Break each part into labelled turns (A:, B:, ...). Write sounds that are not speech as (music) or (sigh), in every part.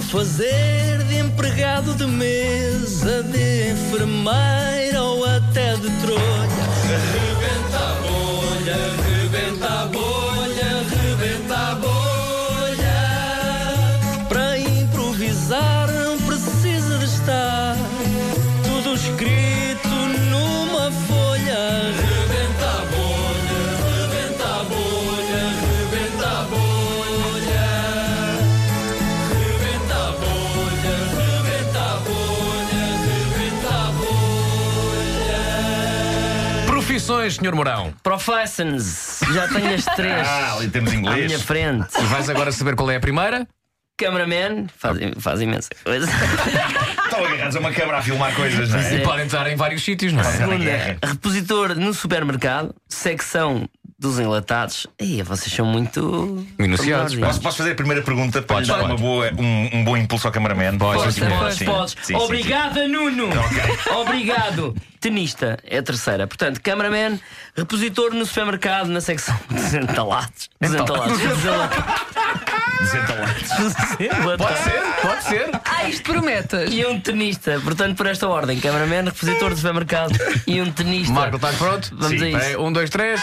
A: fazer de empregado de mesa, de enfermeira ou até de trolha.
B: Profissões, Sr. Mourão.
C: Professions, já tenho as três (laughs)
D: Ah, ali temos
C: à minha
D: inglês.
C: frente.
B: E vais agora saber qual é a primeira?
C: Cameraman, faz, faz imensa coisa. (laughs)
D: Estão agarrados a uma câmara a filmar coisas, não é?
B: E pode entrar em vários sítios, não é?
D: Segunda
C: repositor no supermercado, secção dos enlatados. Ei, vocês são muito.
B: Minuciosos.
D: Posso, posso fazer a primeira pergunta para lhe dar uma boa, um, um bom impulso ao cameraman?
B: Podes,
C: Podes,
B: sim,
C: podes,
D: Sim.
C: podes.
D: Sim, sim,
C: Obrigada, Nuno. (laughs) Obrigado. Tenista é a terceira. Portanto, cameraman, repositor no supermercado, na secção (laughs) dos entalados. (laughs) Dos entalados. Dos enlatados.
D: Desentalados.
B: Pode ser, pode ser.
E: Ah, isto prometas.
C: E um tenista, portanto, por esta ordem: cameraman, repositor do supermercado e um tenista.
B: Marco, estás pronto?
C: Vamos
D: Sim,
C: a isso.
B: Peraí, Um, dois, três.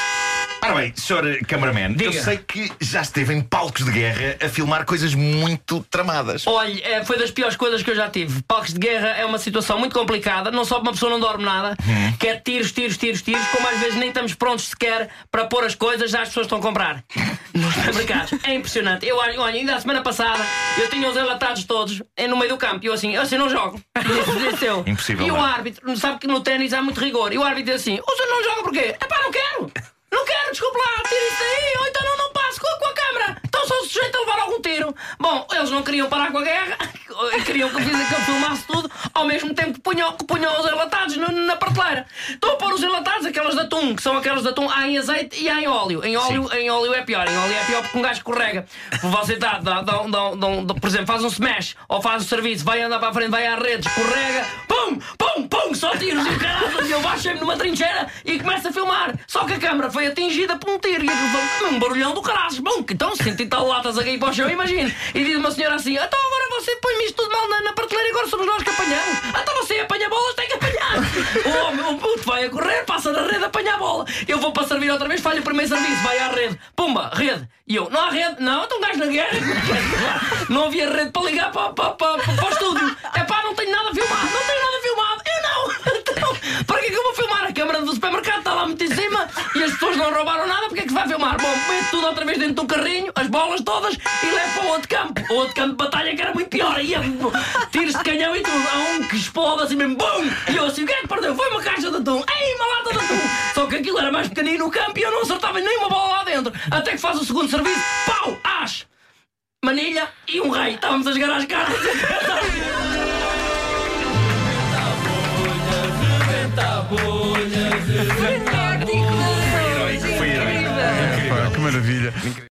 D: Ora bem, senhor cameraman, eu
C: Diga.
D: sei que já esteve em palcos de guerra a filmar coisas muito tramadas.
C: Olha, é, foi das piores coisas que eu já tive. Palcos de guerra é uma situação muito complicada, não só uma pessoa não dorme nada, que é tiros, tiros, tiros, tiros, como às vezes nem estamos prontos sequer para pôr as coisas, já as pessoas estão a comprar (laughs) nos supermercados. É impressionante. Eu olha, ainda a semana passada eu tinha os enlatados todos eh, no meio do campo e eu assim, eu assim não jogo. (laughs) Disse, disse eu.
D: Impossível,
C: E o
D: não.
C: árbitro, sabe que no ténis há muito rigor, e o árbitro diz assim: o senhor não joga porquê? É pá, não quero! Não quero, desculpe lá, tira isso aí, ou então não, não passo com, com a câmara. Então sou sujeito a levar algum tiro. Bom, eles não queriam parar com a guerra, queriam que eu, fizesse, que eu filmasse tudo, ao mesmo tempo que punham, que punham os enlatados no- na prateleira. Estou a pôr os enlatados, aquelas de atum, que são aquelas de atum, há em azeite e há em óleo. Em óleo, em óleo é pior, em óleo é pior porque um gajo escorrega. Você dá, dá, dá, dá, dá- por exemplo, faz um smash ou faz o serviço, vai andar para a frente, vai à rede, escorrega, pum, pum, pum, só tiros e o caralho. E eu baixei-me numa trincheira e começo a filmar. Só que a câmara foi atingida por um tiro e aquilo foi um barulhão do caralho. Bom, então senti tal latas a cair para o chão, imagina. E diz uma senhora assim: então você põe-me isto tudo mal na, na prateleira e agora somos nós que apanhamos. Então você apanha bolas, tem que apanhar. (laughs) o homem, o puto vai a correr, passa na rede, apanha a bola. Eu vou para servir outra vez, falha o primeiro serviço, vai à rede. Pumba, rede. E eu, não há rede? Não, então um gajo na guerra. (laughs) Não havia rede para ligar para, para, para, para o estúdio. É pá, não tenho nada filmado, não tenho nada filmado. Eu não. Então, para que é que eu vou filmar? A câmara do supermercado está lá muito em cima e pessoas não roubaram nada, porque é que se vai filmar? Bom, mete tudo outra vez dentro do carrinho, as bolas todas e leva para o outro campo. O outro campo de batalha que era muito pior. Ia tiros de canhão e tudo. Há um que explode assim mesmo, bum! E eu assim, o que é que perdeu? Foi uma caixa de atum. Ei, uma lata de atum! Só que aquilo era mais pequenino no campo e eu não acertava nem uma bola lá dentro. Até que faz o segundo serviço, pau, as! Manilha e um rei. Estávamos a jogar às cartas. (laughs)